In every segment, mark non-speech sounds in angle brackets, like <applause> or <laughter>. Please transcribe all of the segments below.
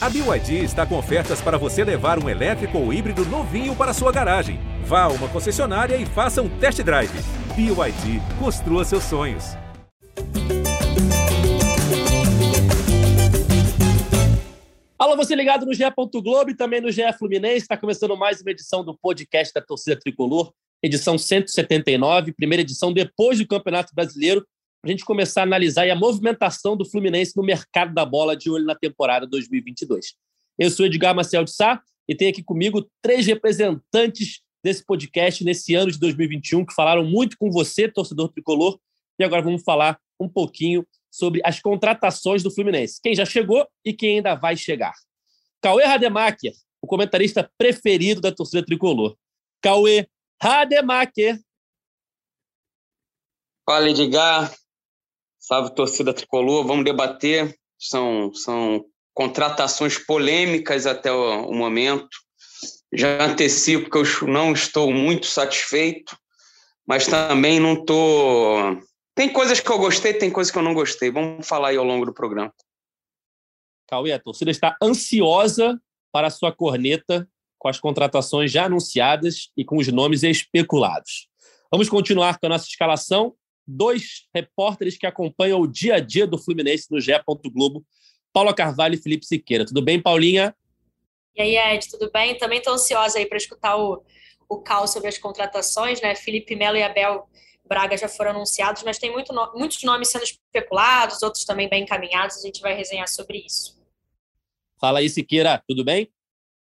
A BYD está com ofertas para você levar um elétrico ou híbrido novinho para sua garagem. Vá a uma concessionária e faça um test drive. BYD, construa seus sonhos. Alô, você ligado no GE. Globo e também no GE Fluminense. Está começando mais uma edição do podcast da Torcida Tricolor, edição 179, primeira edição depois do Campeonato Brasileiro a gente começar a analisar a movimentação do Fluminense no mercado da bola de olho na temporada 2022. Eu sou Edgar Marcel de Sá e tenho aqui comigo três representantes desse podcast nesse ano de 2021 que falaram muito com você, torcedor tricolor, e agora vamos falar um pouquinho sobre as contratações do Fluminense, quem já chegou e quem ainda vai chegar. Cauê Rademacher, o comentarista preferido da torcida tricolor. Cauê Rademacher. Fala, Edgar. Salve, torcida tricolor. Vamos debater. São, são contratações polêmicas até o, o momento. Já antecipo que eu não estou muito satisfeito, mas também não estou. Tem coisas que eu gostei, tem coisas que eu não gostei. Vamos falar aí ao longo do programa. Cauê, a torcida está ansiosa para a sua corneta com as contratações já anunciadas e com os nomes especulados. Vamos continuar com a nossa escalação dois repórteres que acompanham o dia a dia do Fluminense no GE. Globo, Paula Carvalho e Felipe Siqueira. Tudo bem, Paulinha? E aí, Ed, tudo bem? Também estou ansiosa aí para escutar o, o caos sobre as contratações, né? Felipe Melo e Abel Braga já foram anunciados, mas tem muito no, muitos nomes sendo especulados, outros também bem encaminhados. A gente vai resenhar sobre isso. Fala aí, Siqueira, tudo bem?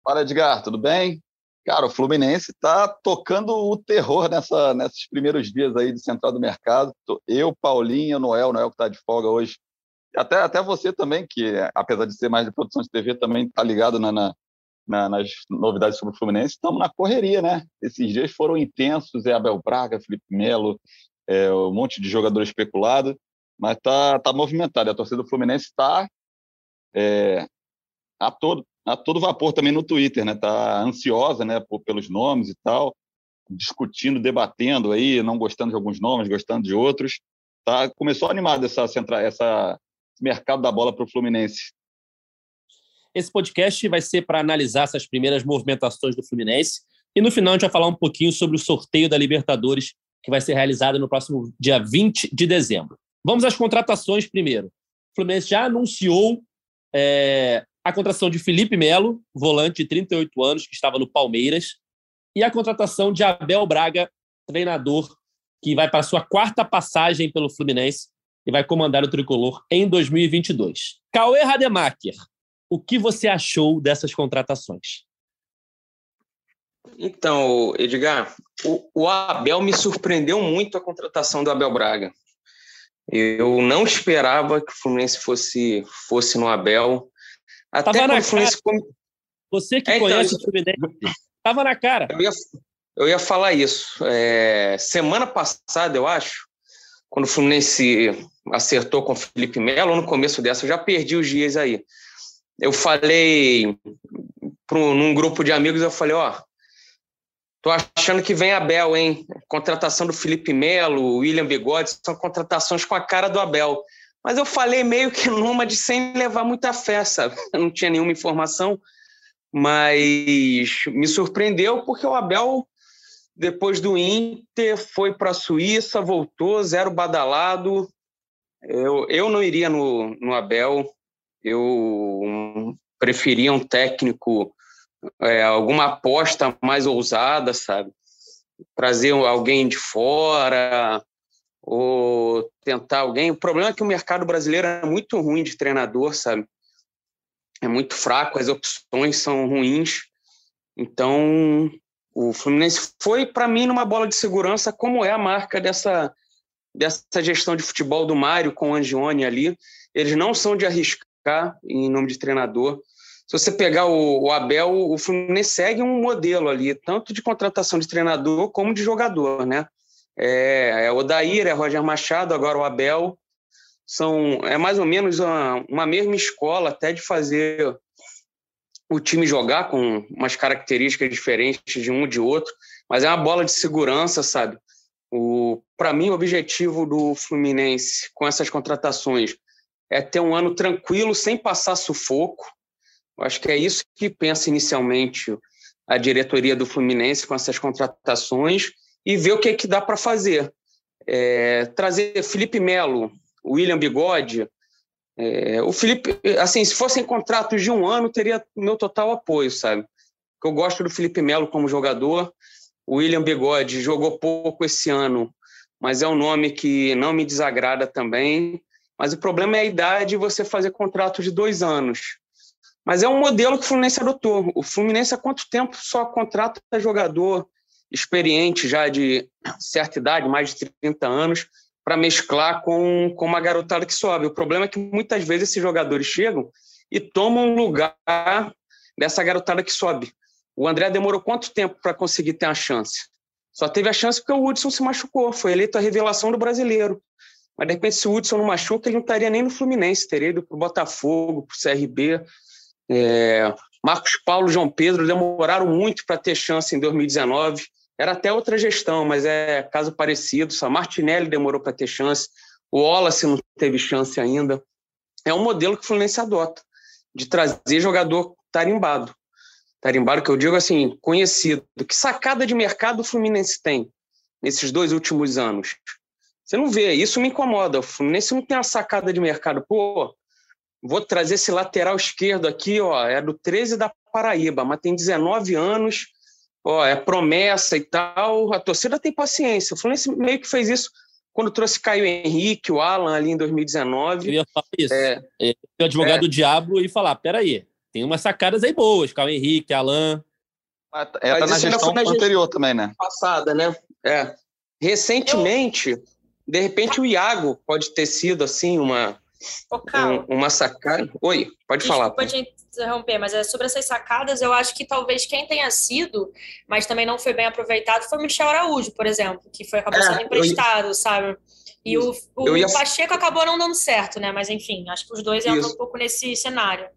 Fala, Edgar, tudo bem? Cara, o Fluminense está tocando o terror nessa, nesses primeiros dias aí de central do mercado. Eu, Paulinho, Noel, Noel que está de folga hoje. Até, até você também, que apesar de ser mais de produção de TV, também está ligado na, na, na, nas novidades sobre o Fluminense. Estamos na correria, né? Esses dias foram intensos, é Abel Braga, Felipe Melo, é, um monte de jogador especulado, mas tá, tá movimentado. A torcida do Fluminense está é, a todo, a todo vapor também no Twitter, né? Tá ansiosa, né, por, pelos nomes e tal, discutindo, debatendo aí, não gostando de alguns nomes, gostando de outros. Tá, começou animado essa central, essa esse mercado da bola para o Fluminense. Esse podcast vai ser para analisar essas primeiras movimentações do Fluminense e no final a gente vai falar um pouquinho sobre o sorteio da Libertadores que vai ser realizado no próximo dia 20 de dezembro. Vamos às contratações primeiro. O Fluminense já anunciou é, a contratação de Felipe Melo, volante de 38 anos, que estava no Palmeiras, e a contratação de Abel Braga, treinador, que vai para a sua quarta passagem pelo Fluminense e vai comandar o tricolor em 2022. Cauê Rademacher, o que você achou dessas contratações? Então, Edgar, o, o Abel me surpreendeu muito a contratação do Abel Braga. Eu não esperava que o Fluminense fosse, fosse no Abel. Até Tava na cara. Você que é, então, conhece o Fluminense, estava na cara. Eu ia, eu ia falar isso. É, semana passada, eu acho, quando o Fluminense acertou com o Felipe Melo, no começo dessa, eu já perdi os dias aí. Eu falei para num grupo de amigos, eu falei, ó, tô achando que vem Abel, hein? Contratação do Felipe Melo, William Bigode, são contratações com a cara do Abel. Mas eu falei meio que numa de sem levar muita fé, sabe? <laughs> Eu não tinha nenhuma informação, mas me surpreendeu porque o Abel, depois do Inter, foi para a Suíça, voltou, zero badalado. Eu, eu não iria no, no Abel, eu preferia um técnico, é, alguma aposta mais ousada, sabe? Trazer alguém de fora, ou tentar alguém. O problema é que o mercado brasileiro é muito ruim de treinador, sabe? É muito fraco, as opções são ruins. Então, o Fluminense foi, para mim, numa bola de segurança, como é a marca dessa, dessa gestão de futebol do Mário com o Angione ali. Eles não são de arriscar em nome de treinador. Se você pegar o, o Abel, o Fluminense segue um modelo ali, tanto de contratação de treinador como de jogador, né? É, é o Daír, é Roger Machado, agora o Abel. São, é mais ou menos uma, uma mesma escola até de fazer o time jogar com umas características diferentes de um de outro, mas é uma bola de segurança, sabe? O para mim o objetivo do Fluminense com essas contratações é ter um ano tranquilo, sem passar sufoco. Eu acho que é isso que pensa inicialmente a diretoria do Fluminense com essas contratações e ver o que, é que dá para fazer. É, trazer Felipe Melo, William Bigode. É, o Felipe, assim, se fossem contratos de um ano, teria meu total apoio, sabe? Eu gosto do Felipe Melo como jogador. O William Bigode jogou pouco esse ano, mas é um nome que não me desagrada também. Mas o problema é a idade você fazer contrato de dois anos. Mas é um modelo que o Fluminense adotou. O Fluminense há quanto tempo só contrata jogador experiente já de certa idade, mais de 30 anos, para mesclar com, com uma garotada que sobe. O problema é que muitas vezes esses jogadores chegam e tomam lugar dessa garotada que sobe. O André demorou quanto tempo para conseguir ter a chance? Só teve a chance porque o Hudson se machucou, foi eleito a revelação do brasileiro. Mas, de repente, se o Hudson não machuca, ele não estaria nem no Fluminense, teria ido para o Botafogo, para o CRB. É... Marcos Paulo João Pedro demoraram muito para ter chance em 2019. Era até outra gestão, mas é caso parecido. Só Martinelli demorou para ter chance. O Wallace não teve chance ainda. É um modelo que o Fluminense adota, de trazer jogador tarimbado. Tarimbado que eu digo assim, conhecido. Que sacada de mercado o Fluminense tem nesses dois últimos anos? Você não vê, isso me incomoda. O Fluminense não tem uma sacada de mercado. Pô, vou trazer esse lateral esquerdo aqui, ó, é do 13 da Paraíba, mas tem 19 anos, ó, é promessa e tal. A torcida tem paciência. O Fluminense meio que fez isso quando trouxe Caio Henrique, o Alan ali em 2019. Eu ia falar isso. É, é, o advogado é, do diabo e falar: peraí, tem umas sacadas aí boas, Caio Henrique, Alan. Era na gestão na anterior gestão também, né? Passada, né? É. Recentemente, Eu... de repente, o Iago pode ter sido assim uma Ô, um, uma sacada. Oi, pode Desculpa falar. Desculpa te interromper, mas é sobre essas sacadas, eu acho que talvez quem tenha sido, mas também não foi bem aproveitado, foi o Michel Araújo, por exemplo, que foi acabou é, sendo emprestado, ia... sabe? E o, o ia... Pacheco acabou não dando certo, né? Mas enfim, acho que os dois entram um pouco nesse cenário.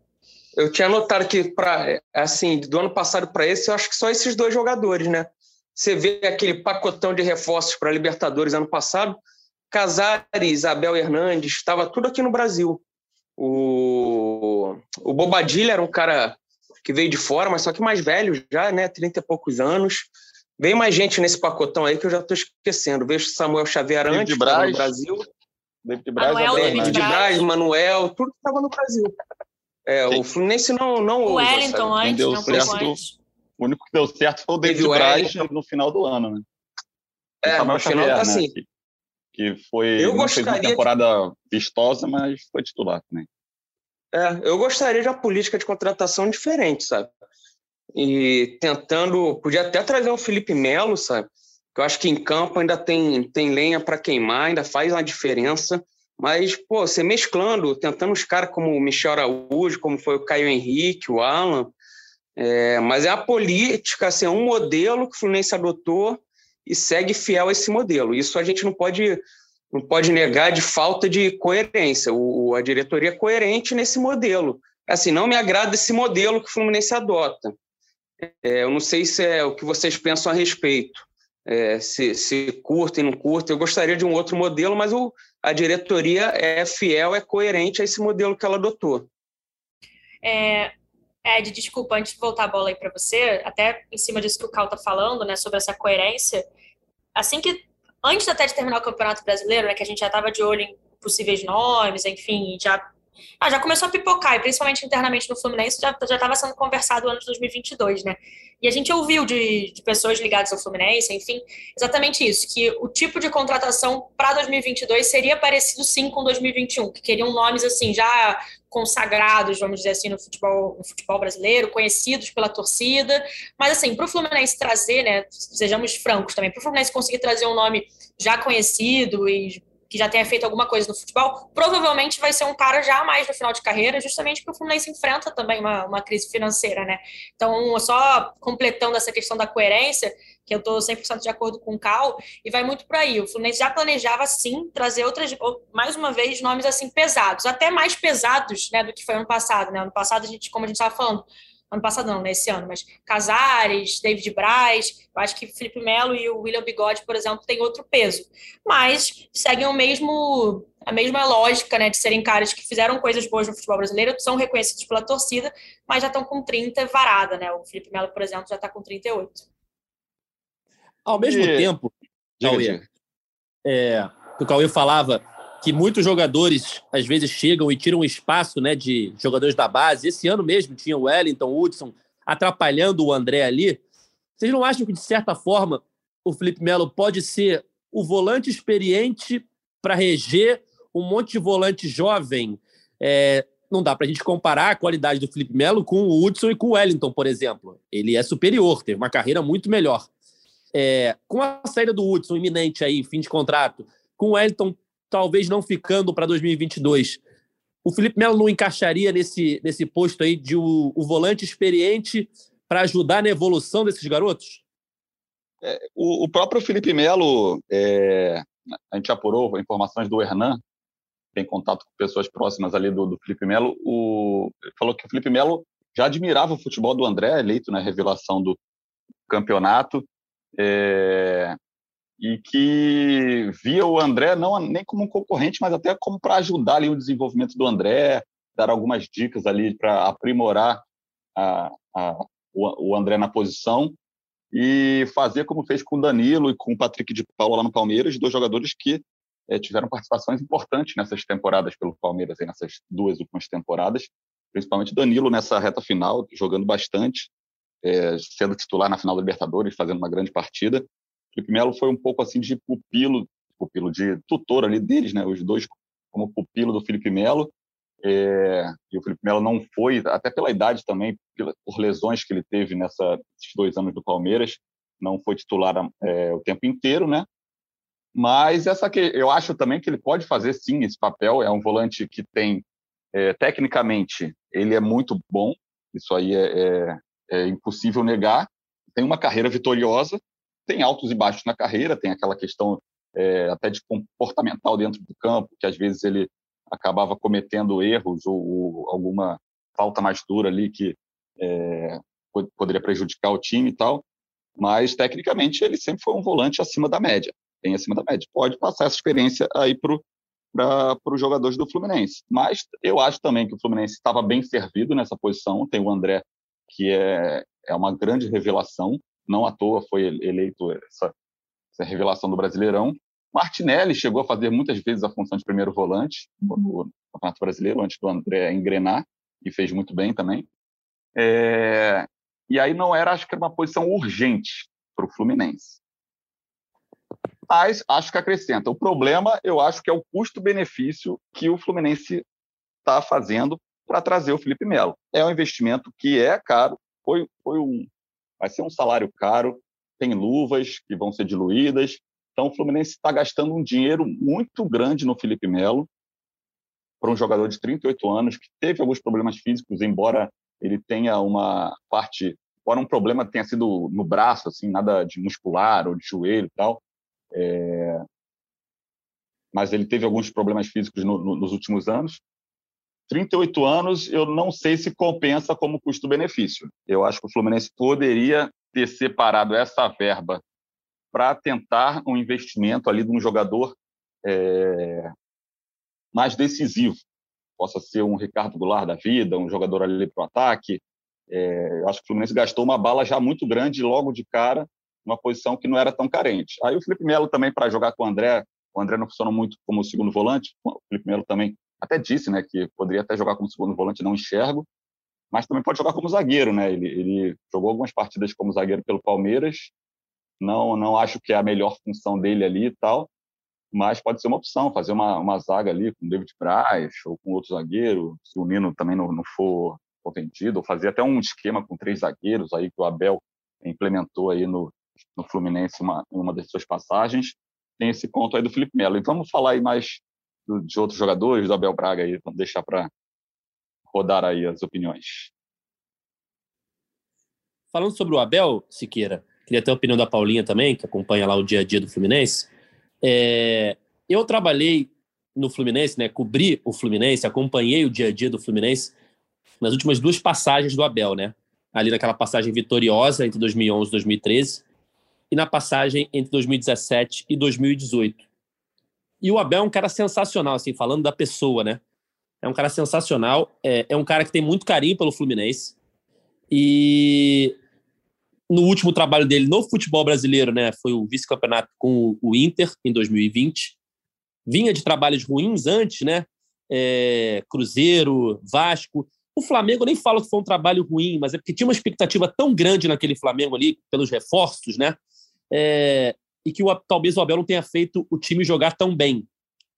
Eu tinha notado que, para assim, do ano passado para esse, eu acho que só esses dois jogadores, né? Você vê aquele pacotão de reforços para Libertadores ano passado, Casares, Isabel Hernandes, estava tudo aqui no Brasil. O, o Bobadilha era um cara que veio de fora, mas só que mais velho já, né? 30 e poucos anos. Veio mais gente nesse pacotão aí que eu já estou esquecendo. Veio Samuel Xavier David antes, Braz, no Brasil. David Braz, Manuel, David, David Braz, Manuel, tudo que estava no Brasil. É, o Fluminense não, não o Wellington antes, deu não certo, O único que deu certo foi o David Braz no final do ano, né? É, no final Xavier, tá né? assim que foi eu gostaria uma temporada de... vistosa, mas foi titular também. É, eu gostaria de uma política de contratação diferente, sabe? E tentando, podia até trazer o Felipe Melo, sabe? Que eu acho que em campo ainda tem, tem lenha para queimar, ainda faz uma diferença. Mas, pô, você mesclando, tentando os caras como o Michel Araújo, como foi o Caio Henrique, o Alan. É, mas é a política, assim, é um modelo que o Fluminense adotou e segue fiel a esse modelo. Isso a gente não pode não pode negar de falta de coerência. O, a diretoria é coerente nesse modelo. Assim, não me agrada esse modelo que o Fluminense adota. É, eu não sei se é o que vocês pensam a respeito. É, se, se curtem, não curtem. Eu gostaria de um outro modelo, mas o, a diretoria é fiel, é coerente a esse modelo que ela adotou. É, Ed, desculpa, antes de voltar a bola aí para você, até em cima disso que o Cal tá falando, né, sobre essa coerência, assim que, antes até de terminar o Campeonato Brasileiro, né, que a gente já estava de olho em possíveis nomes, enfim, já, ah, já começou a pipocar, e principalmente internamente no Fluminense, já estava sendo conversado ano de 2022, né, e a gente ouviu de, de pessoas ligadas ao Fluminense, enfim, exatamente isso, que o tipo de contratação para 2022 seria parecido sim com 2021, que queriam nomes assim, já consagrados, vamos dizer assim, no futebol, no futebol brasileiro, conhecidos pela torcida. Mas, assim, para o Fluminense trazer, né, sejamos francos também, para o Fluminense conseguir trazer um nome já conhecido e que já tenha feito alguma coisa no futebol, provavelmente vai ser um cara já mais no final de carreira, justamente porque o Fluminense enfrenta também uma, uma crise financeira, né? Então, só completando essa questão da coerência, que eu estou 100% de acordo com o Cal, e vai muito por aí. O Fluminense já planejava, sim, trazer outras, mais uma vez, nomes assim pesados, até mais pesados né, do que foi ano passado. Né? Ano passado, a gente, como a gente estava falando, ano passado não, nesse né, ano, mas Casares, David Braz, eu acho que Felipe Melo e o William Bigode, por exemplo, têm outro peso. Mas seguem o mesmo a mesma lógica, né, de serem caras que fizeram coisas boas no futebol brasileiro, são reconhecidos pela torcida, mas já estão com 30 varada, né? O Felipe Melo, por exemplo, já está com 38. Ao mesmo e... tempo, Cauê, é, o Cauê falava que muitos jogadores às vezes chegam e tiram espaço né, de jogadores da base. Esse ano mesmo tinha o Wellington, o Hudson atrapalhando o André ali. Vocês não acham que, de certa forma, o Felipe Melo pode ser o volante experiente para reger um monte de volante jovem? É, não dá para a gente comparar a qualidade do Felipe Melo com o Hudson e com o Wellington, por exemplo. Ele é superior, teve uma carreira muito melhor. É, com a saída do Hudson iminente aí, fim de contrato, com o Wellington talvez não ficando para 2022. O Felipe Melo não encaixaria nesse, nesse posto aí de o, o volante experiente para ajudar na evolução desses garotos? É, o, o, próprio Felipe Melo, é, a gente apurou informações do Hernan, tem contato com pessoas próximas ali do, do Felipe Melo, o, falou que o Felipe Melo já admirava o futebol do André, eleito na revelação do campeonato, é, e que via o André não nem como um concorrente, mas até como para ajudar ali o desenvolvimento do André, dar algumas dicas ali para aprimorar a, a, o, o, André na posição e fazer como fez com o Danilo e com o Patrick de Paula lá no Palmeiras, dois jogadores que é, tiveram participações importantes nessas temporadas pelo Palmeiras, aí, nessas duas últimas temporadas, principalmente Danilo nessa reta final, jogando bastante, é, sendo titular na final da Libertadores, fazendo uma grande partida, Felipe Melo foi um pouco assim de pupilo, pupilo de tutor ali deles, né? Os dois como pupilo do Felipe Melo. É, e o Felipe Melo não foi, até pela idade também, por lesões que ele teve nessa, nesses dois anos do Palmeiras, não foi titular é, o tempo inteiro, né? Mas essa que eu acho também que ele pode fazer sim esse papel. É um volante que tem é, tecnicamente ele é muito bom. Isso aí é, é, é impossível negar. Tem uma carreira vitoriosa, tem altos e baixos na carreira, tem aquela questão é, até de comportamental dentro do campo, que às vezes ele acabava cometendo erros ou, ou alguma falta mais dura ali que é, poderia prejudicar o time e tal. Mas, tecnicamente, ele sempre foi um volante acima da média, bem acima da média. Pode passar essa experiência aí para os jogadores do Fluminense. Mas eu acho também que o Fluminense estava bem servido nessa posição. Tem o André, que é, é uma grande revelação, não à toa foi eleito essa, essa revelação do Brasileirão. Martinelli chegou a fazer muitas vezes a função de primeiro volante no Campeonato Brasileiro, antes do André engrenar, e fez muito bem também. É... E aí não era, acho que era uma posição urgente para o Fluminense. Mas acho que acrescenta. O problema, eu acho que é o custo-benefício que o Fluminense está fazendo para trazer o Felipe Melo. É um investimento que é caro, foi, foi um, vai ser um salário caro, tem luvas que vão ser diluídas. Então, o Fluminense está gastando um dinheiro muito grande no Felipe Melo, para um jogador de 38 anos que teve alguns problemas físicos, embora ele tenha uma parte, embora um problema tenha sido no braço, assim, nada de muscular ou de joelho e tal, é... mas ele teve alguns problemas físicos no, no, nos últimos anos. 38 anos, eu não sei se compensa como custo-benefício. Eu acho que o Fluminense poderia ter separado essa verba para tentar um investimento ali de um jogador é, mais decisivo. Possa ser um Ricardo Goulart da vida, um jogador ali para o ataque. É, eu acho que o Fluminense gastou uma bala já muito grande logo de cara, uma posição que não era tão carente. Aí o Felipe Melo também para jogar com o André, o André não funcionou muito como segundo volante, o Felipe Melo também até disse, né, que poderia até jogar como segundo volante, não enxergo, mas também pode jogar como zagueiro, né? Ele, ele jogou algumas partidas como zagueiro pelo Palmeiras. Não, não acho que é a melhor função dele ali e tal, mas pode ser uma opção, fazer uma, uma zaga ali com David Braz ou com outro zagueiro, se o Nino também não, não for, vendido, ou fazer até um esquema com três zagueiros aí que o Abel implementou aí no, no Fluminense uma, uma das suas passagens. Tem esse ponto aí do Felipe Melo. E vamos falar aí mais de outros jogadores, do Abel Braga aí, vamos deixar para rodar aí as opiniões. Falando sobre o Abel, Siqueira, queria ter a opinião da Paulinha também, que acompanha lá o dia a dia do Fluminense. É, eu trabalhei no Fluminense, né, cobri o Fluminense, acompanhei o dia a dia do Fluminense nas últimas duas passagens do Abel, né? ali naquela passagem vitoriosa entre 2011 e 2013, e na passagem entre 2017 e 2018. E o Abel é um cara sensacional, assim, falando da pessoa, né? É um cara sensacional, é, é um cara que tem muito carinho pelo Fluminense. E no último trabalho dele no futebol brasileiro, né, foi o vice-campeonato com o Inter em 2020. Vinha de trabalhos ruins antes, né? É, Cruzeiro, Vasco. O Flamengo, nem falo que foi um trabalho ruim, mas é porque tinha uma expectativa tão grande naquele Flamengo ali, pelos reforços, né? É, e que o, talvez o Abel não tenha feito o time jogar tão bem.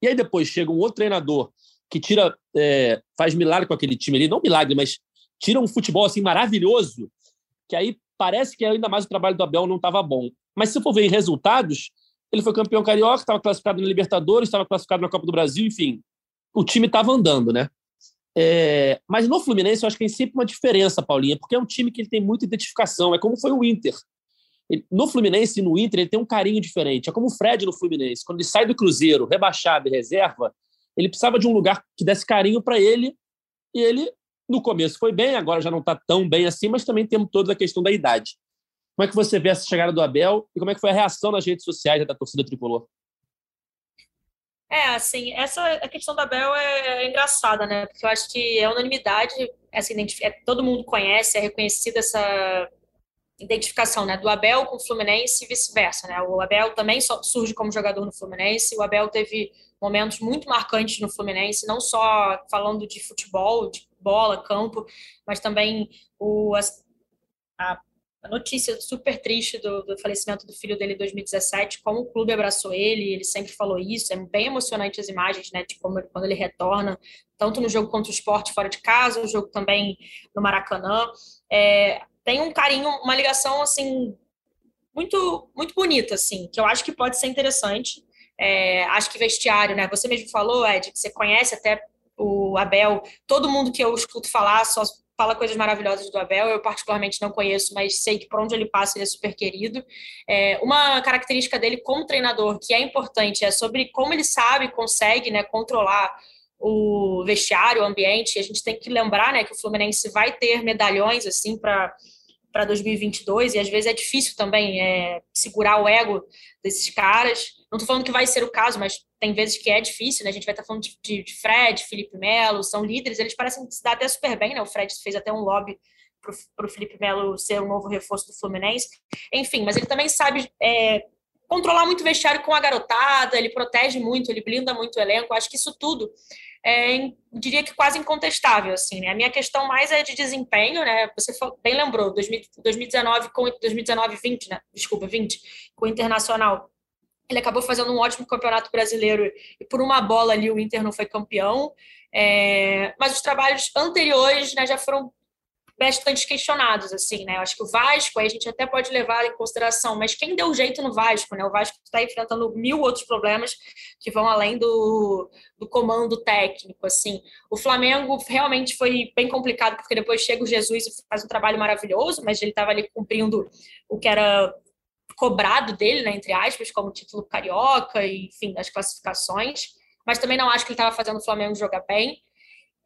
E aí depois chega um outro treinador que tira, é, faz milagre com aquele time ali, não milagre, mas tira um futebol assim maravilhoso, que aí parece que ainda mais o trabalho do Abel não estava bom. Mas se for ver em resultados, ele foi campeão carioca, estava classificado na Libertadores, estava classificado na Copa do Brasil, enfim, o time estava andando, né? É, mas no Fluminense eu acho que tem sempre uma diferença, Paulinha, porque é um time que ele tem muita identificação, é como foi o Inter. Ele, no Fluminense e no Inter ele tem um carinho diferente, é como o Fred no Fluminense. Quando ele sai do Cruzeiro, rebaixado e reserva, ele precisava de um lugar que desse carinho para ele e ele no começo foi bem, agora já não está tão bem assim, mas também temos toda a questão da idade. Como é que você vê essa chegada do Abel e como é que foi a reação nas redes sociais da torcida tricolor? É, assim, essa a questão do Abel é, é engraçada, né? Porque eu acho que é unanimidade, essa é, todo mundo conhece, é reconhecida essa identificação, né? Do Abel com o Fluminense e vice-versa, né? O Abel também surge como jogador no Fluminense, o Abel teve momentos muito marcantes no Fluminense, não só falando de futebol, de bola, campo, mas também o, a, a notícia super triste do, do, falecimento do filho dele em 2017, como o clube abraçou ele, ele sempre falou isso, é bem emocionante as imagens, né, de como quando ele retorna, tanto no jogo contra o esporte fora de casa, o jogo também no Maracanã, é, tem um carinho, uma ligação, assim, muito, muito bonita, assim, que eu acho que pode ser interessante, é, acho que vestiário, né, você mesmo falou, Ed, que você conhece até o Abel, todo mundo que eu escuto falar só fala coisas maravilhosas do Abel. Eu, particularmente, não conheço, mas sei que por onde ele passa ele é super querido. É, uma característica dele como treinador, que é importante, é sobre como ele sabe, consegue né, controlar o vestiário, o ambiente. A gente tem que lembrar né, que o Fluminense vai ter medalhões assim para para 2022 e às vezes é difícil também é, segurar o ego desses caras. Não estou falando que vai ser o caso, mas tem vezes que é difícil, né? A gente vai estar falando de, de, Fred, Felipe Melo, são líderes, eles parecem se dar até super bem, né? O Fred fez até um lobby para o Felipe Melo ser um novo reforço do Fluminense. Enfim, mas ele também sabe é, controlar muito o vestiário com a garotada, ele protege muito, ele blinda muito o elenco. Acho que isso tudo é, diria que quase incontestável, assim, né? A minha questão mais é de desempenho, né? Você bem lembrou, 2019 com 2019 20, né? Desculpa, 20, com o Internacional. Ele acabou fazendo um ótimo campeonato brasileiro e por uma bola ali o Inter não foi campeão. É, mas os trabalhos anteriores né, já foram bastante questionados, assim, né? Eu acho que o Vasco, aí a gente até pode levar em consideração, mas quem deu jeito no Vasco, né? O Vasco está enfrentando mil outros problemas que vão além do, do comando técnico, assim. O Flamengo realmente foi bem complicado, porque depois chega o Jesus e faz um trabalho maravilhoso, mas ele estava ali cumprindo o que era cobrado dele, né, entre aspas, como título carioca, enfim, das classificações. Mas também não acho que ele estava fazendo o Flamengo jogar bem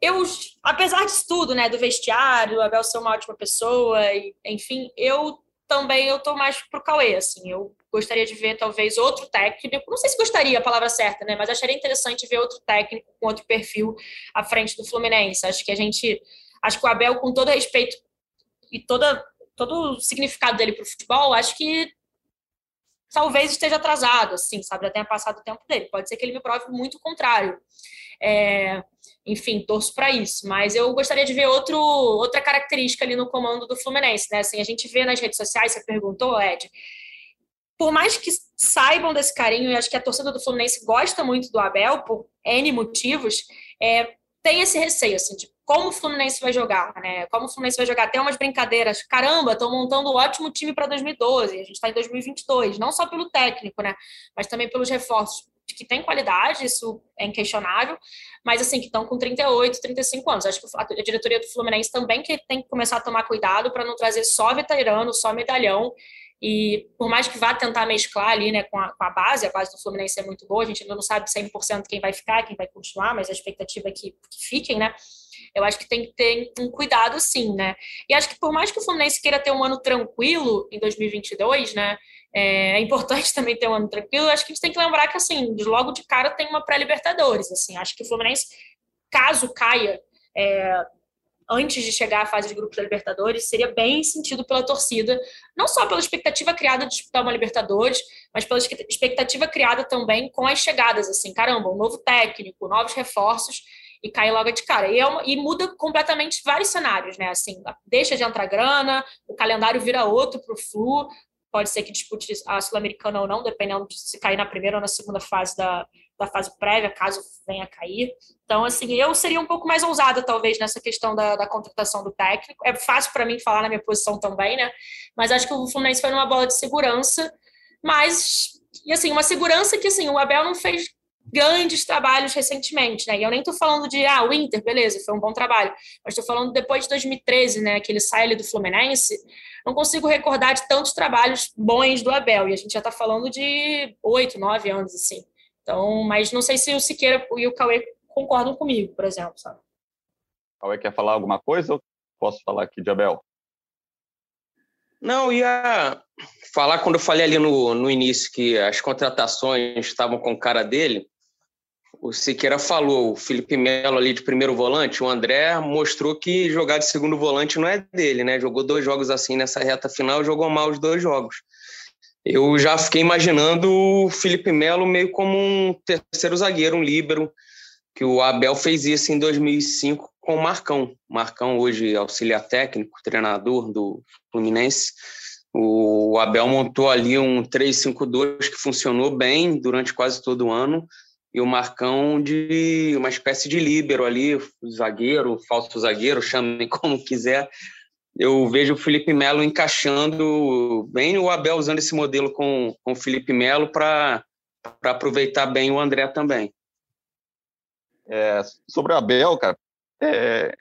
eu, apesar disso tudo, né, do vestiário, Abel ser uma ótima pessoa, e, enfim, eu também eu tô mais pro Cauê, assim, eu gostaria de ver talvez outro técnico, não sei se gostaria a palavra certa, né, mas acharia interessante ver outro técnico com outro perfil à frente do Fluminense. Acho que a gente, acho que o Abel, com todo respeito e toda todo o significado dele pro futebol, acho que talvez esteja atrasado, assim, sabe, já tenha passado o tempo dele. Pode ser que ele me prove muito o contrário. É, enfim, torço para isso. Mas eu gostaria de ver outro, outra característica ali no comando do Fluminense, né? Assim, a gente vê nas redes sociais, você perguntou, Ed, por mais que saibam desse carinho, e acho que a torcida do Fluminense gosta muito do Abel, por N motivos, é, tem esse receio, assim, de como o Fluminense vai jogar, né? Como o Fluminense vai jogar. Tem umas brincadeiras. Caramba, estão montando um ótimo time para 2012. A gente está em 2022. Não só pelo técnico, né? Mas também pelos reforços que tem qualidade, isso é inquestionável, mas assim, que estão com 38, 35 anos. Acho que a diretoria do Fluminense também que tem que começar a tomar cuidado para não trazer só veterano, só medalhão. E por mais que vá tentar mesclar ali né, com, a, com a base, a base do Fluminense é muito boa, a gente ainda não sabe 100% quem vai ficar, quem vai continuar, mas a expectativa é que, que fiquem, né? Eu acho que tem que ter um cuidado sim, né? E acho que por mais que o Fluminense queira ter um ano tranquilo em 2022, né? É, é importante <laughs> também ter um ano tranquilo. Acho que a gente tem que lembrar que, assim, logo de cara tem uma pré-Libertadores. Assim, acho que o Fluminense, caso caia é, antes de chegar à fase de grupos da Libertadores, seria bem sentido pela torcida, não só pela expectativa criada de disputar uma Libertadores, mas pela expectativa criada também com as chegadas, assim, caramba, um novo técnico, novos reforços, e cai logo de cara. E, é uma, e muda completamente vários cenários, né? Assim, deixa de entrar grana, o calendário vira outro para o Flu, pode ser que dispute a Sul-Americana ou não, dependendo de se cair na primeira ou na segunda fase da, da fase prévia, caso venha a cair. Então, assim, eu seria um pouco mais ousada, talvez, nessa questão da, da contratação do técnico. É fácil para mim falar na minha posição também, né? Mas acho que o Fluminense foi numa bola de segurança, mas, e assim, uma segurança que, assim, o Abel não fez grandes trabalhos recentemente, né? E eu nem estou falando de, ah, o Inter, beleza, foi um bom trabalho, mas estou falando depois de 2013, né, que ele sai ali do Fluminense, não consigo recordar de tantos trabalhos bons do Abel, e a gente já está falando de oito, nove anos, assim. Então, mas não sei se o Siqueira e o Cauê concordam comigo, por exemplo, sabe? Cauê quer falar alguma coisa ou posso falar aqui de Abel? Não, ia falar quando eu falei ali no, no início que as contratações estavam com cara dele o Siqueira falou, o Felipe Melo ali de primeiro volante, o André mostrou que jogar de segundo volante não é dele, né? Jogou dois jogos assim nessa reta final, jogou mal os dois jogos. Eu já fiquei imaginando o Felipe Melo meio como um terceiro zagueiro, um líbero, que o Abel fez isso em 2005 com o Marcão. Marcão hoje auxiliar técnico, treinador do Fluminense. O Abel montou ali um 3-5-2 que funcionou bem durante quase todo o ano e o Marcão de uma espécie de líbero ali, zagueiro, falso zagueiro, chamem <laughs> como quiser. Eu vejo o Felipe Melo encaixando bem o Abel usando esse modelo com, com o Felipe Melo para aproveitar bem o André também. É, sobre o Abel, cara, é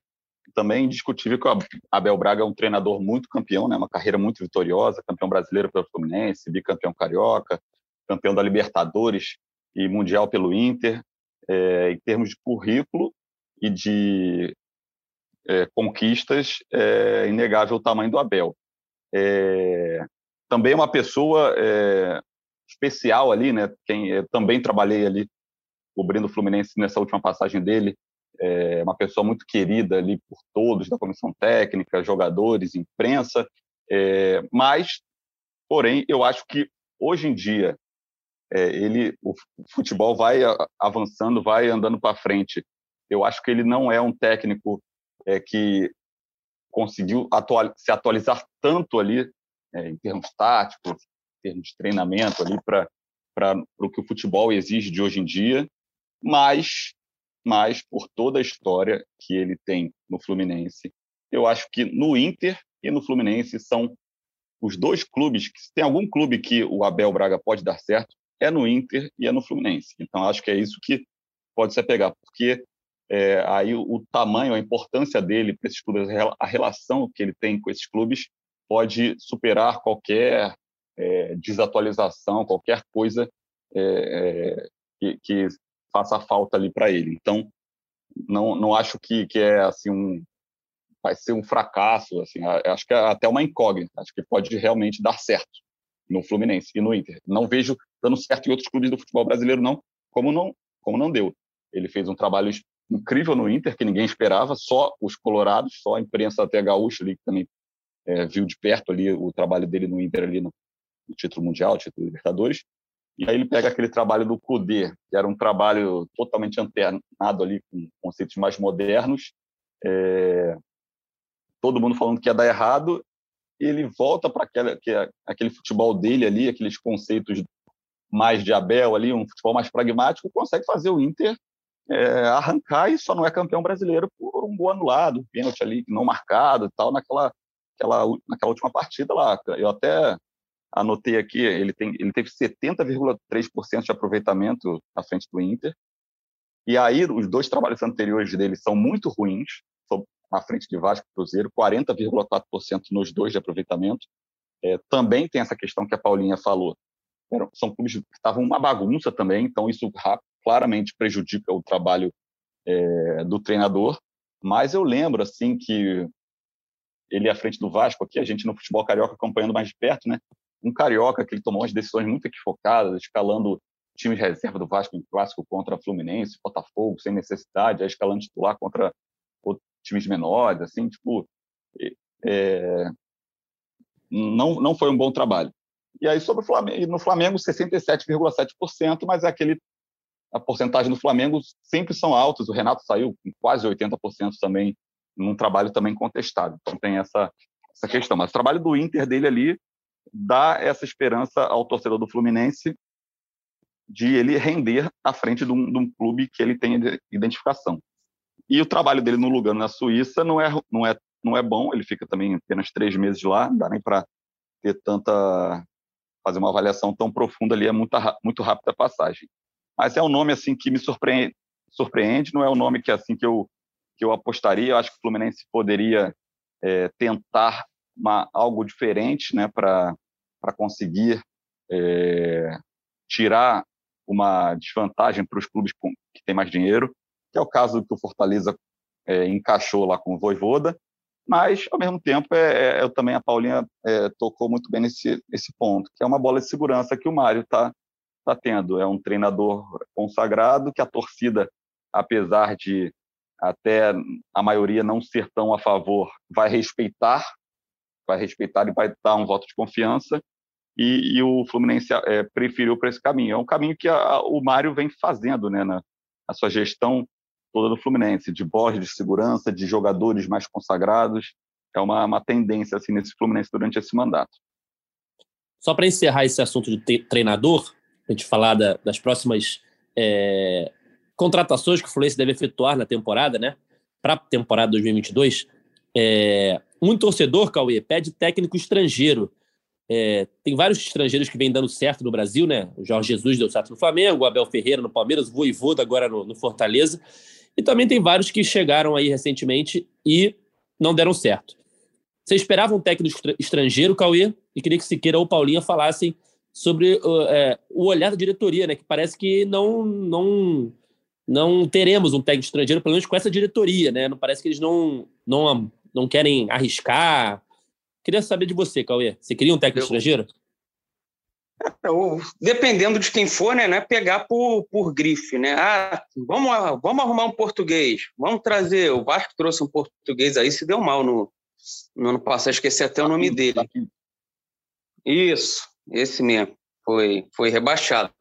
também indiscutível que o Abel Braga é um treinador muito campeão, né? uma carreira muito vitoriosa, campeão brasileiro pelo Fluminense, bicampeão carioca, campeão da Libertadores e mundial pelo Inter, é, em termos de currículo e de é, conquistas, é inegável o tamanho do Abel. É, também uma pessoa especial ali, né? Quem também trabalhei ali cobrindo o Fluminense nessa última passagem dele, é uma pessoa muito querida ali por todos da comissão técnica, jogadores, imprensa, é, mas, porém, eu acho que hoje em dia é, ele, o futebol vai avançando, vai andando para frente. Eu acho que ele não é um técnico é, que conseguiu atual, se atualizar tanto ali é, em termos táticos, em termos de treinamento ali para para o que o futebol exige de hoje em dia, mas mas por toda a história que ele tem no Fluminense, eu acho que no Inter e no Fluminense são os dois clubes que se tem algum clube que o Abel Braga pode dar certo, é no Inter e é no Fluminense. Então, acho que é isso que pode se pegar, porque é, aí o, o, tamanho, a importância dele para esses clubes, a relação que ele tem com esses clubes pode superar qualquer é, desatualização, qualquer coisa é, é que, que, faça falta ali para ele. Então, não, não acho que, que é assim um vai ser um fracasso, assim, acho que é até uma incógnita, acho que pode realmente dar certo no Fluminense e no Inter. Não vejo dando certo em outros clubes do futebol brasileiro, não, como não, como não deu. Ele fez um trabalho incrível no Inter, que ninguém esperava, só os colorados, só a imprensa até gaúcha ali, que também é, viu de perto ali o trabalho dele no Inter ali no, no título mundial, título Libertadores. E aí ele pega aquele trabalho do Cudê, que era um trabalho totalmente antenado ali com conceitos mais modernos, é, todo mundo falando que ia dar errado, ele volta para aquele futebol dele ali, aqueles conceitos mais de Abel ali, um futebol mais pragmático, consegue fazer o Inter é, arrancar e só não é campeão brasileiro por um gol anulado, um pênalti ali não marcado e tal, naquela, aquela, naquela última partida lá. Eu até anotei aqui, ele, tem, ele teve 70,3% de aproveitamento à frente do Inter, e aí os dois trabalhos anteriores dele são muito ruins, na frente de Vasco e Cruzeiro, 40,4% nos dois de aproveitamento. É, também tem essa questão que a Paulinha falou, são clubes que estavam uma bagunça também, então isso claramente prejudica o trabalho é, do treinador. Mas eu lembro, assim, que ele à frente do Vasco aqui, a gente no futebol carioca acompanhando mais de perto, né? Um carioca que ele tomou umas decisões muito equivocadas, escalando time de reserva do Vasco em clássico contra Fluminense, Botafogo, sem necessidade, escalando titular contra times menores, assim, tipo, é, não, não foi um bom trabalho. E aí, sobre o Flamengo, no Flamengo, 67,7%, mas é aquele, a porcentagem do Flamengo sempre são altas. O Renato saiu com quase 80% também, num trabalho também contestado. Então, tem essa, essa questão. Mas o trabalho do Inter dele ali dá essa esperança ao torcedor do Fluminense de ele render à frente de um, de um clube que ele tem identificação. E o trabalho dele no Lugano, na Suíça, não é, não é, não é bom. Ele fica também apenas três meses lá, não dá nem para ter tanta fazer uma avaliação tão profunda ali é muito, muito rápida a passagem. Mas é um nome assim que me surpreende, surpreende não é um nome que assim que eu que eu apostaria. Eu acho que o Fluminense poderia é, tentar uma, algo diferente, né, para para conseguir é, tirar uma desvantagem para os clubes com, que têm mais dinheiro, que é o caso que o Fortaleza é, encaixou lá com o Voivoda, mas, ao mesmo tempo, é, é, também, a Paulinha é, tocou muito bem nesse, nesse ponto, que é uma bola de segurança que o Mário está tá tendo. É um treinador consagrado que a torcida, apesar de até a maioria não ser tão a favor, vai respeitar, vai respeitar e vai dar um voto de confiança. E, e o Fluminense é, preferiu para esse caminho. É um caminho que a, o Mário vem fazendo, né, na, na sua gestão toda do Fluminense, de borges de segurança, de jogadores mais consagrados. É uma, uma tendência assim nesse Fluminense durante esse mandato. Só para encerrar esse assunto de treinador, a gente falar da, das próximas é, contratações que o Fluminense deve efetuar na temporada, né? Para a temporada 2022, é, um torcedor, Cauê, pede técnico estrangeiro. É, tem vários estrangeiros que vêm dando certo no Brasil, né? O Jorge Jesus deu certo no Flamengo, o Abel Ferreira no Palmeiras, o Voivoda agora no, no Fortaleza. E também tem vários que chegaram aí recentemente e não deram certo. Você esperava um técnico estrangeiro, Cauê? E queria que Siqueira ou Paulinha falassem sobre uh, é, o olhar da diretoria, né? Que parece que não, não, não teremos um técnico estrangeiro, pelo menos com essa diretoria, né? Não parece que eles não, não, não querem arriscar. Queria saber de você, Cauê. Você queria um técnico Eu... estrangeiro? Dependendo de quem for, né, né pegar por, por grife, né? Ah, vamos, vamos arrumar um português, vamos trazer. O Vasco trouxe um português aí, se deu mal no, no ano passado, esqueci até o nome dele. Isso, esse mesmo, foi, foi rebaixado.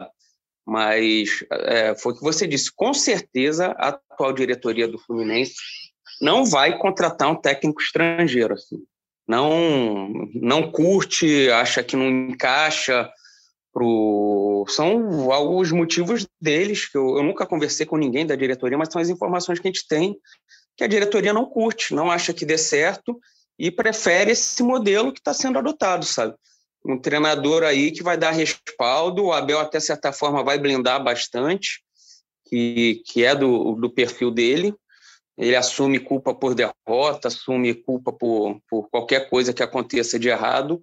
Mas é, foi o que você disse, com certeza a atual diretoria do Fluminense não vai contratar um técnico estrangeiro. Assim. Não, não curte, acha que não encaixa, pro... São alguns motivos deles, que eu, eu nunca conversei com ninguém da diretoria, mas são as informações que a gente tem, que a diretoria não curte, não acha que dê certo e prefere esse modelo que está sendo adotado, sabe? Um treinador aí que vai dar respaldo, o Abel até certa forma vai blindar bastante, que, que é do, do perfil dele, ele assume culpa por derrota, assume culpa por, por qualquer coisa que aconteça de errado,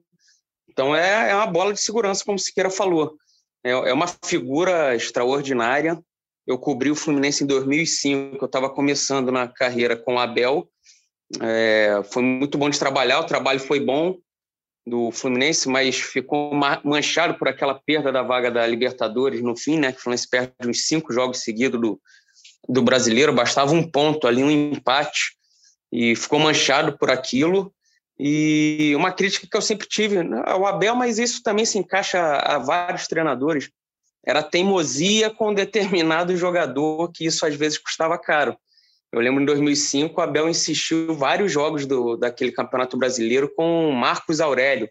então é, é uma bola de segurança, como o Siqueira falou. É, é uma figura extraordinária. Eu cobri o Fluminense em 2005, eu estava começando na carreira com o Abel. É, foi muito bom de trabalhar, o trabalho foi bom do Fluminense, mas ficou manchado por aquela perda da vaga da Libertadores no fim, né? Que o Fluminense perde uns cinco jogos seguidos do, do brasileiro, bastava um ponto ali, um empate, e ficou manchado por aquilo. E uma crítica que eu sempre tive ao Abel, mas isso também se encaixa a vários treinadores, era a teimosia com determinado jogador, que isso às vezes custava caro. Eu lembro em 2005, o Abel insistiu vários jogos do, daquele Campeonato Brasileiro com Marcos Aurélio.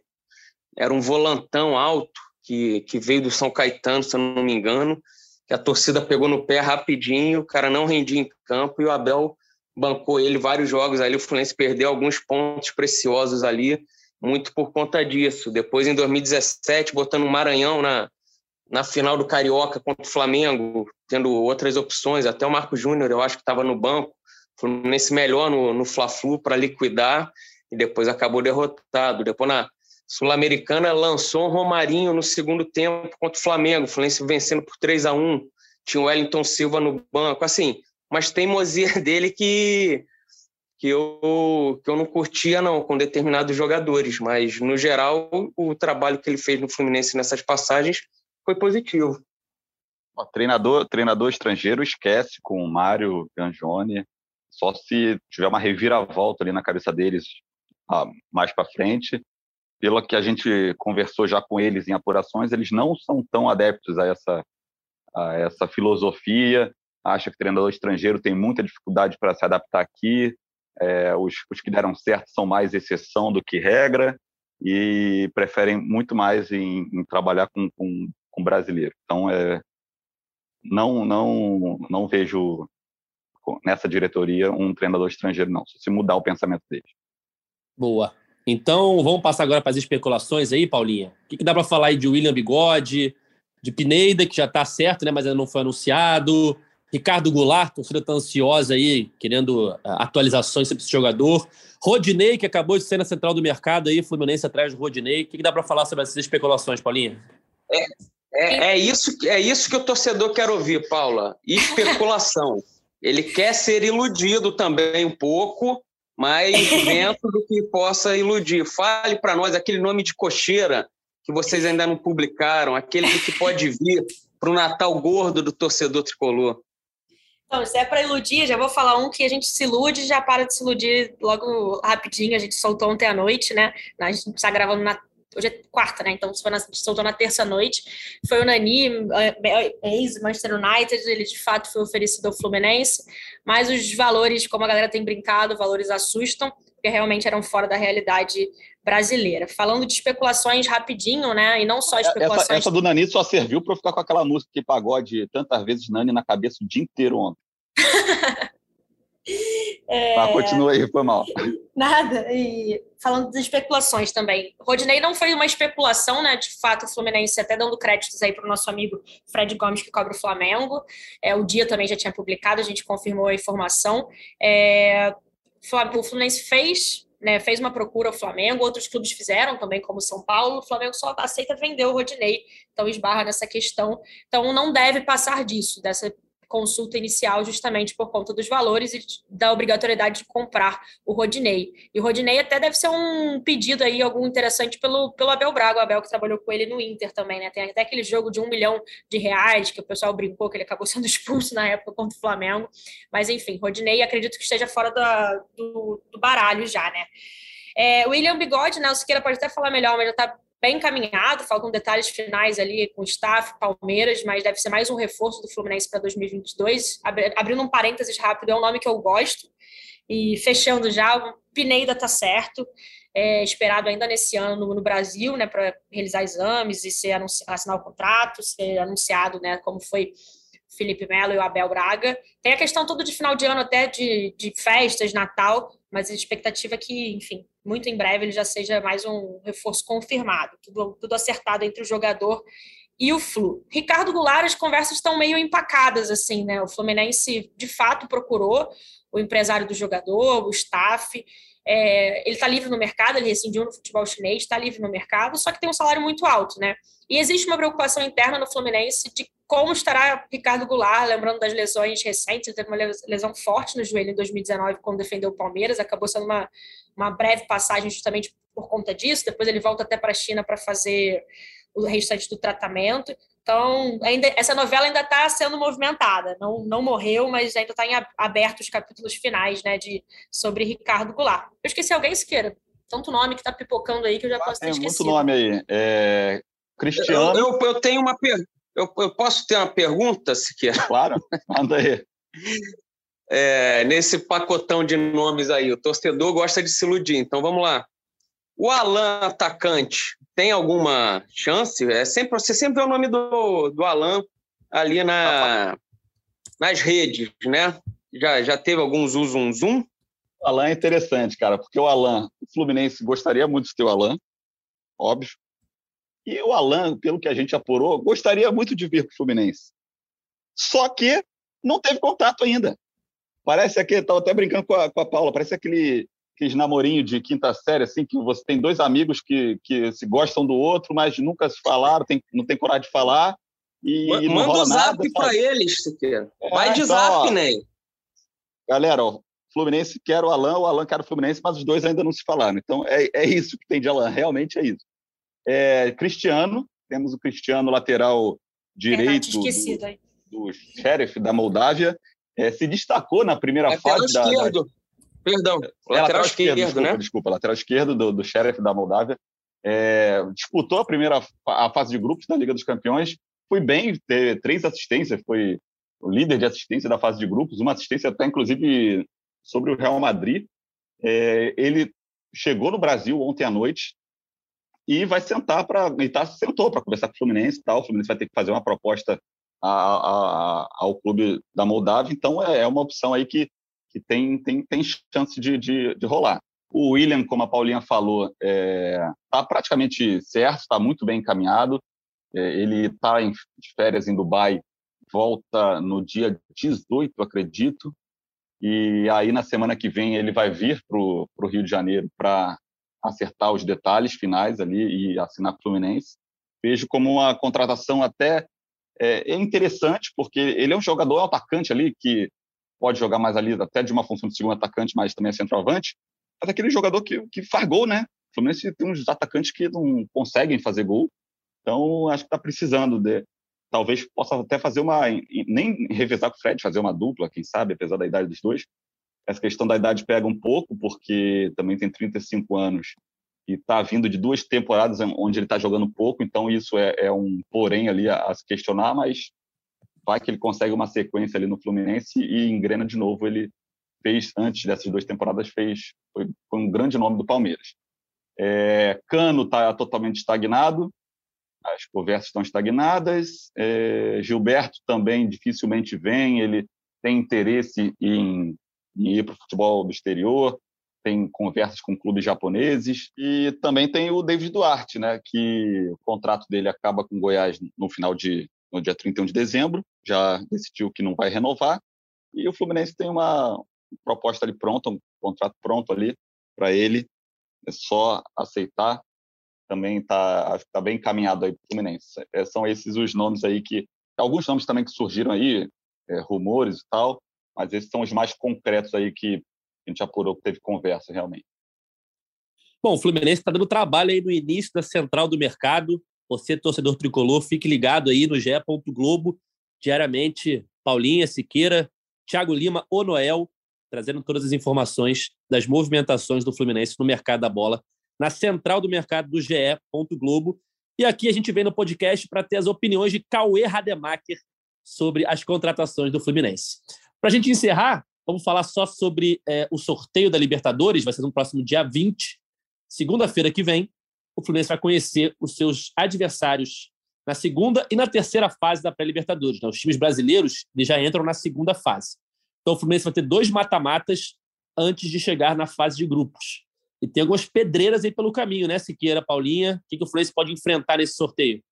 Era um volantão alto que, que veio do São Caetano, se eu não me engano, que a torcida pegou no pé rapidinho, o cara não rendia em campo e o Abel bancou ele vários jogos ali, o Fluminense perdeu alguns pontos preciosos ali, muito por conta disso. Depois, em 2017, botando o Maranhão na, na final do Carioca contra o Flamengo, tendo outras opções, até o Marco Júnior, eu acho que estava no banco, o Fluminense melhor no, no Fla-Flu para liquidar, e depois acabou derrotado. Depois, na Sul-Americana, lançou o Romarinho no segundo tempo contra o Flamengo, o Fluminense vencendo por 3 a 1 tinha o Wellington Silva no banco, assim, mas teimosia <laughs> dele que que eu, que eu não curtia, não, com determinados jogadores, mas, no geral, o trabalho que ele fez no Fluminense nessas passagens foi positivo. O treinador, treinador estrangeiro esquece com o Mário Ganjoni, só se tiver uma reviravolta ali na cabeça deles ah, mais para frente. Pelo que a gente conversou já com eles em apurações, eles não são tão adeptos a essa, a essa filosofia. Acha que treinador estrangeiro tem muita dificuldade para se adaptar aqui, é, os, os, que deram certo são mais exceção do que regra e preferem muito mais em, em trabalhar com, com, com, brasileiro. Então, é, não, não, não vejo nessa diretoria um treinador estrangeiro, não. Se mudar o pensamento deles. Boa. Então, vamos passar agora para as especulações aí, Paulinha. O que, que dá para falar aí de William Bigode, de Pineda, que já está certo, né, mas ainda não foi anunciado, Ricardo Goulart, torcida está ansiosa aí, querendo uh, atualizações sobre esse jogador. Rodinei, que acabou de ser na central do mercado aí, Fluminense atrás do Rodinei. O que, que dá para falar sobre essas especulações, Paulinha? É, é, é, isso, é isso que o torcedor quer ouvir, Paula. Especulação. <laughs> Ele quer ser iludido também um pouco, mas dentro do que possa iludir. Fale para nós aquele nome de cocheira que vocês ainda não publicaram, aquele que pode vir para o Natal gordo do torcedor tricolor. Então, se é para iludir, já vou falar um que a gente se ilude já para de se iludir logo rapidinho. A gente soltou ontem à noite, né? A gente está gravando na. Hoje é quarta, né? Então, se na, soltou na terça-noite. Foi o Nani, é, ex-Manchester United. Ele, de fato, foi oferecido ao Fluminense. Mas os valores, como a galera tem brincado, valores assustam, porque realmente eram fora da realidade brasileira. Falando de especulações rapidinho, né? E não só especulações. Essa, essa do Nani só serviu para eu ficar com aquela música que pagode tantas vezes Nani na cabeça o dia inteiro ontem. <laughs> é... Tá, continua aí, foi mal. <laughs> Nada. E falando das especulações também. Rodinei não foi uma especulação, né? De fato, o Fluminense, até dando créditos aí para o nosso amigo Fred Gomes, que cobre o Flamengo. É, o dia também já tinha publicado, a gente confirmou a informação. É, o Fluminense fez né, fez uma procura ao Flamengo, outros clubes fizeram também, como São Paulo, o Flamengo só aceita vender o Rodinei, então esbarra nessa questão. Então não deve passar disso, dessa consulta inicial justamente por conta dos valores e da obrigatoriedade de comprar o Rodinei. E o Rodinei até deve ser um pedido aí, algum interessante pelo, pelo Abel Braga, o Abel que trabalhou com ele no Inter também, né? Tem até aquele jogo de um milhão de reais que o pessoal brincou que ele acabou <laughs> sendo expulso na época contra o Flamengo. Mas enfim, Rodinei acredito que esteja fora da, do, do baralho já, né? É, William Bigode, né? O Siqueira pode até falar melhor, mas já está bem encaminhado, faltam detalhes finais ali com o staff, Palmeiras, mas deve ser mais um reforço do Fluminense para 2022. Abrindo um parênteses rápido, é um nome que eu gosto. E fechando já, o Pineda está certo, é, esperado ainda nesse ano no, no Brasil, né, para realizar exames e ser assinar o contrato, ser anunciado, né, como foi Felipe Melo e o Abel Braga. Tem a questão toda de final de ano, até de, de festas, Natal, mas a expectativa é que, enfim, muito em breve ele já seja mais um reforço confirmado, tudo, tudo acertado entre o jogador e o Flu. Ricardo Goulart, as conversas estão meio empacadas, assim, né? O Fluminense, de fato, procurou o empresário do jogador, o staff, é, ele está livre no mercado, ele rescindiu no futebol chinês, está livre no mercado, só que tem um salário muito alto, né? E existe uma preocupação interna no Fluminense de como estará Ricardo Goulart, lembrando das lesões recentes, ele teve uma lesão forte no joelho em 2019 quando defendeu o Palmeiras, acabou sendo uma, uma breve passagem justamente por conta disso, depois ele volta até para a China para fazer o restante do tratamento. Então, ainda, essa novela ainda está sendo movimentada. Não, não morreu, mas ainda está em aberto os capítulos finais né, de, sobre Ricardo Goulart. Eu esqueci alguém, Siqueira? Tanto nome que está pipocando aí que eu já posso ter Tem esquecido. muito nome aí. É... Cristiano. Eu, eu, eu tenho uma pergunta. Eu, eu, posso ter uma pergunta, Siqueira? Claro, manda aí. <laughs> É, nesse pacotão de nomes aí, o torcedor gosta de se iludir. Então vamos lá. O Alan atacante tem alguma chance? É sempre, você sempre vê o nome do, do Alan ali na, nas redes, né? Já, já teve zoom, zoom, zoom? O Alan é interessante, cara, porque o Alan, o Fluminense gostaria muito de ter o Alan, óbvio. E o Alan, pelo que a gente apurou, gostaria muito de vir para o Fluminense. Só que não teve contato ainda. Parece aquele, estava até brincando com a, com a Paula, parece aquele aqueles namorinho de quinta série, assim, que você tem dois amigos que, que se gostam do outro, mas nunca se falaram, tem, não tem coragem de falar. E, Manda e não o zap para eles, Siqueira. É, Vai de então, zap, ó, Ney. Galera, ó, Fluminense quer o Alan, o Alan quer o Fluminense, mas os dois ainda não se falaram. Então é, é isso que tem de Alan, realmente é isso. É, Cristiano, temos o Cristiano lateral direito do, do Sheriff da Moldávia, é, se destacou na primeira lateral fase esquerdo. da. Perdão, é, lateral, lateral esquerdo, esquerdo desculpa, né? Desculpa, lateral esquerdo do, do Sheriff da Moldávia. É, disputou a primeira a fase de grupos da Liga dos Campeões, foi bem, teve três assistências, foi o líder de assistência da fase de grupos, uma assistência até inclusive sobre o Real Madrid. É, ele chegou no Brasil ontem à noite e vai sentar para. Ele tá, sentou para conversar com o Fluminense e tal. O Fluminense vai ter que fazer uma proposta a, a, ao clube da Moldávia, então é, é, uma opção aí que, que tem, tem, tem chance de, de, de rolar. O William, como a Paulinha falou, está é, tá praticamente certo, está muito bem encaminhado. É, ele está em férias em Dubai, volta no dia 18, acredito. E aí, na semana que vem, ele vai vir para o Rio de Janeiro para acertar os detalhes finais ali e assinar o Fluminense. Vejo como uma contratação até é, é interessante, porque ele é um jogador é um atacante ali que pode jogar mais ali até de uma função de segundo atacante, mas também é centroavante. Mas aquele jogador que, que faz gol, né? O Fluminense tem uns atacantes que não conseguem fazer gol. Então, acho que está precisando de. Talvez possa até fazer uma. Nem revezar com o Fred, fazer uma dupla, quem sabe, apesar da idade dos dois. Essa questão da idade pega um pouco, porque também tem 35 anos e está vindo de duas temporadas onde ele está jogando pouco, então isso é, é um porém ali a, a, se questionar, mas vai que ele consegue uma sequência ali no Fluminense e engrena de novo. Ele fez, antes dessas duas temporadas, fez foi, foi um grande nome do Palmeiras. É, Cano está totalmente estagnado, as conversas estão estagnadas. É, Gilberto também dificilmente vem, ele tem interesse em, em ir para o futebol do exterior, tem conversas com clubes japoneses e também tem o David Duarte, né, que o contrato dele acaba com o Goiás no final de no dia 31 de dezembro, já decidiu que não vai renovar e o Fluminense tem uma proposta ali pronta, um contrato pronto ali para ele, é só aceitar. Também está tá bem encaminhado aí para o Fluminense. É, são esses os nomes aí que alguns nomes também que surgiram aí, é, rumores e tal, mas esses são os mais concretos aí que a gente apurou que teve conversa realmente. Bom, o Fluminense está dando trabalho aí no início da central do mercado. Você, torcedor tricolor, fique ligado aí no GE. Globo, diariamente, Paulinha, Siqueira, Thiago Lima, o Noel, trazendo todas as informações das movimentações do Fluminense no mercado da bola, na central do mercado do GE. Globo. E aqui a gente vem no podcast para ter as opiniões de Cauê Rademacher sobre as contratações do Fluminense. Para a gente encerrar, Vamos falar só sobre é, o sorteio da Libertadores, vai ser no próximo dia 20, segunda-feira que vem. O Fluminense vai conhecer os seus adversários na segunda e na terceira fase da pré-Libertadores. Né? Os times brasileiros já entram na segunda fase. Então o Fluminense vai ter dois mata-matas antes de chegar na fase de grupos. E tem algumas pedreiras aí pelo caminho, né, Siqueira, Paulinha? O que, que o Fluminense pode enfrentar nesse sorteio?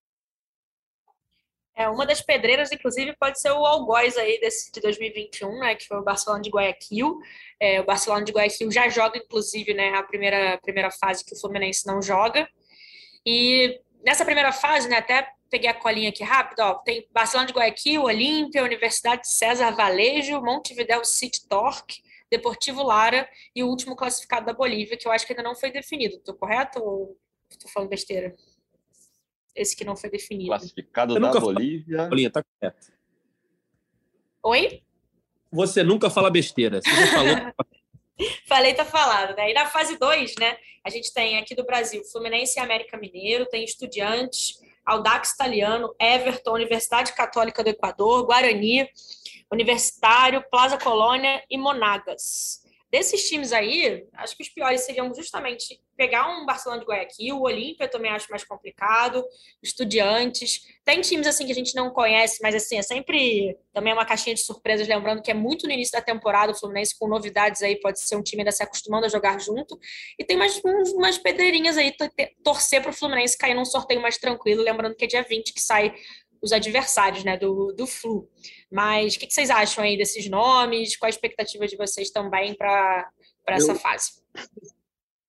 É, uma das pedreiras, inclusive, pode ser o algoz aí desse, de 2021, né, que foi o Barcelona de Guayaquil. É, o Barcelona de Guayaquil já joga, inclusive, né, a primeira, primeira fase que o Fluminense não joga. E nessa primeira fase, né, até peguei a colinha aqui rápido, ó, tem Barcelona de Guayaquil, Olímpia, Universidade de César Valejo, Montevideo City Torque, Deportivo Lara e o último classificado da Bolívia, que eu acho que ainda não foi definido. Estou correto ou estou falando besteira? Esse que não foi definido. Classificado da Bolívia. Paulinha, tá correto. Oi? Você nunca fala besteira. Você falou. <laughs> Falei, tá falado, né? E na fase 2, né? A gente tem aqui do Brasil Fluminense e América Mineiro, tem Estudiantes, Audax Italiano, Everton, Universidade Católica do Equador, Guarani, Universitário, Plaza Colônia e Monagas. Desses times aí, acho que os piores seriam justamente pegar um Barcelona de Guayaquil, o Olímpia também acho mais complicado, Estudiantes. Tem times assim que a gente não conhece, mas assim, é sempre também uma caixinha de surpresas, lembrando que é muito no início da temporada, o Fluminense com novidades aí, pode ser um time ainda se acostumando a jogar junto. E tem mais umas pedreirinhas aí, torcer para o Fluminense cair num sorteio mais tranquilo, lembrando que é dia 20 que sai os adversários né, do, do Flu. Mas o que, que, vocês acham aí desses nomes? Qual a expectativa de vocês também para essa fase?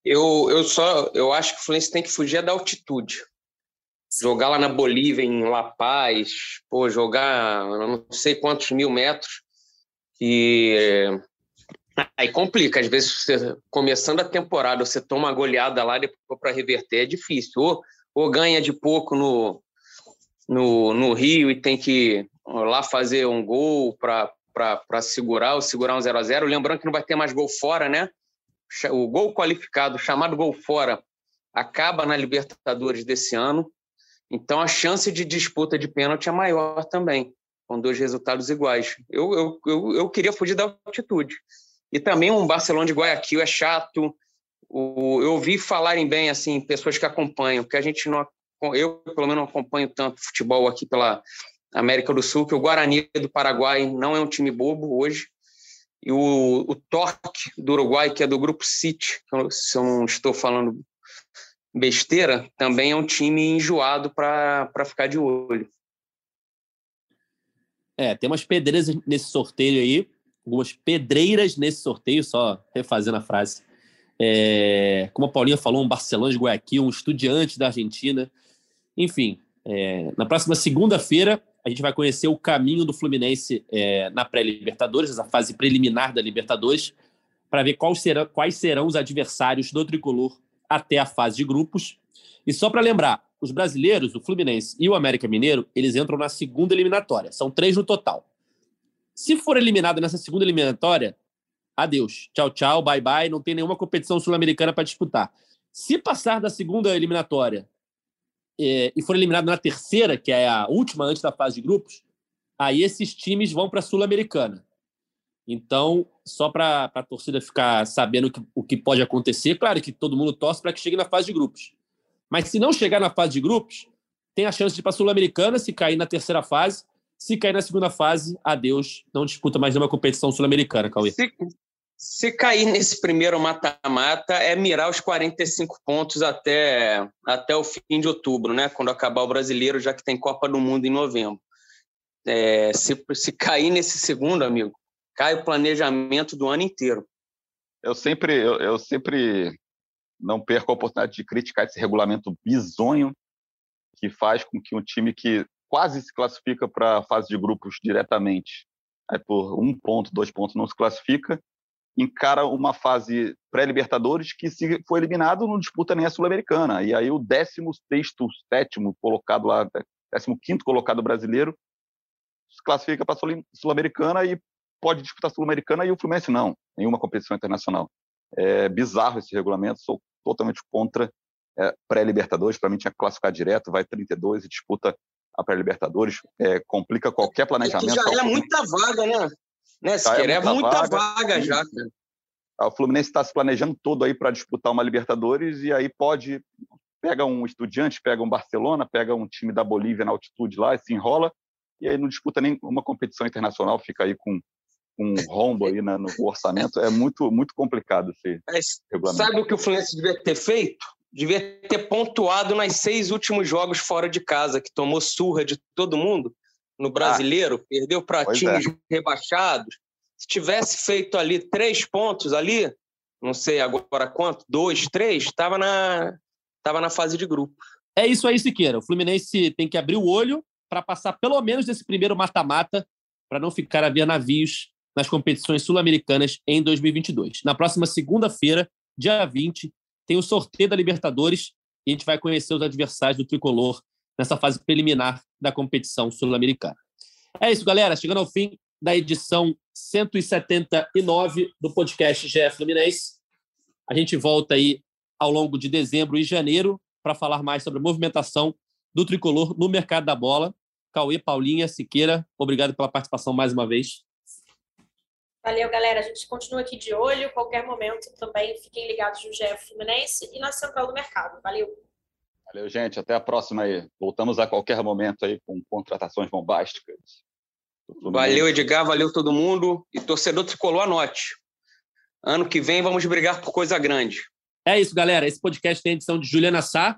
Eu, eu só eu acho que o Fluminense tem que fugir da altitude. Jogar lá na Bolívia, em La Paz, pô, jogar não sei quantos mil metros. E Aí complica, às vezes, você, começando a temporada, você toma uma goleada lá, depois para reverter é difícil. Ou, ou ganha de pouco no, no, no Rio e tem que lá fazer um gol para segurar, ou segurar um 0 a 0 Lembrando que não vai ter mais gol fora, né? O gol qualificado, chamado gol fora, acaba na Libertadores desse ano. Então a chance de disputa de pênalti é maior também, com dois resultados iguais. Eu, eu, eu, eu queria fugir da altitude. E também um Barcelona de Guayaquil é chato. O, eu ouvi falarem bem, assim, pessoas que acompanham, porque a gente não. Eu, pelo menos, não acompanho tanto futebol aqui pela América do Sul, que o Guarani do Paraguai não é um time bobo hoje. E o, o Torque do Uruguai, que é do Grupo City, se eu não estou falando besteira, também é um time enjoado para ficar de olho. É, tem umas pedreiras nesse sorteio aí, algumas pedreiras nesse sorteio, só refazendo a frase. É, como a Paulinha falou, um Barcelona de Guayaquil, um estudiante da Argentina. Enfim, é, na próxima segunda-feira a gente vai conhecer o caminho do Fluminense é, na pré-Libertadores, essa fase preliminar da Libertadores, para ver quais serão, quais serão os adversários do tricolor até a fase de grupos. E só para lembrar, os brasileiros, o Fluminense e o América Mineiro, eles entram na segunda eliminatória. São três no total. Se for eliminado nessa segunda eliminatória, adeus. Tchau, tchau, bye, bye. Não tem nenhuma competição sul-americana para disputar. Se passar da segunda eliminatória é, e for eliminado na terceira, que é a última antes da fase de grupos, aí esses times vão para a Sul-Americana. Então, só para a torcida ficar sabendo o que, o que pode acontecer, claro que todo mundo torce para que chegue na fase de grupos. Mas se não chegar na fase de grupos, tem a chance de ir para a Sul-Americana, se cair na terceira fase. Se cair na segunda fase, adeus, não disputa mais nenhuma competição sul-americana, Cauê. Se, se cair nesse primeiro mata-mata, é mirar os 45 pontos até, até o fim de outubro, né? Quando acabar o brasileiro, já que tem Copa do Mundo em novembro. É, se, se cair nesse segundo, amigo, cai o planejamento do ano inteiro. Eu sempre, eu, eu sempre não perco a oportunidade de criticar esse regulamento bizonho que faz com que um time que quase se classifica para a fase de grupos diretamente, aí por um ponto, dois pontos não se classifica, encara uma fase pré-Libertadores que, se for eliminado, não disputa nem a Sul-Americana. E aí o 16 sétimo colocado lá, 15 colocado brasileiro, se classifica para a Sul-Americana e pode disputar a Sul-Americana e o Fluminense não, nenhuma competição internacional. É bizarro esse regulamento, sou totalmente contra é, pré-Libertadores. Para mim, tinha que classificar direto, vai 32 e disputa a pré-Libertadores. É, complica qualquer planejamento. já é muita vaga, né? Né se quer, é muita, é muita vaga, vaga já. Cara. O Fluminense está se planejando todo aí para disputar uma Libertadores e aí pode pega um Estudiante, pega um Barcelona, pega um time da Bolívia na altitude lá e se enrola e aí não disputa nem uma competição internacional, fica aí com um rombo aí né, no orçamento, é muito, muito complicado esse Mas, regulamento. Sabe o que o Fluminense devia ter feito? Devia ter pontuado nas seis últimos jogos fora de casa, que tomou surra de todo mundo no ah. brasileiro, ah, perdeu para times é. rebaixados. Se tivesse feito ali três pontos ali, não sei agora quanto, dois, três, estava na, tava na fase de grupo. É isso aí, Siqueira. O Fluminense tem que abrir o olho para passar pelo menos desse primeiro mata-mata, para não ficar a ver navios nas competições sul-americanas em 2022. Na próxima segunda-feira, dia 20, tem o sorteio da Libertadores e a gente vai conhecer os adversários do tricolor nessa fase preliminar da competição sul-americana. É isso, galera. Chegando ao fim da edição 179 do podcast GF Fluminense. A gente volta aí ao longo de dezembro e janeiro para falar mais sobre a movimentação do tricolor no mercado da bola. Cauê, Paulinha, Siqueira, obrigado pela participação mais uma vez. Valeu, galera. A gente continua aqui de olho. Qualquer momento também fiquem ligados no GF Fluminense e na Central do Mercado. Valeu. Valeu, gente. Até a próxima aí. Voltamos a qualquer momento aí com contratações bombásticas. Valeu, Edgar. Valeu todo mundo. E torcedor tricolor, anote. Ano que vem vamos brigar por coisa grande. É isso, galera. Esse podcast tem a edição de Juliana Sá,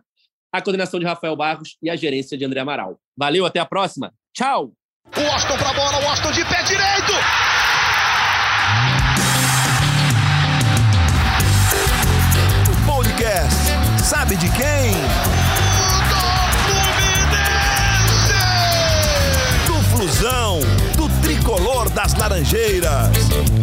a coordenação de Rafael Barros e a gerência de André Amaral. Valeu, até a próxima. Tchau! O Austin pra bola, o Austin de pé direito! Podcast. Sabe de quem? Laranjeiras.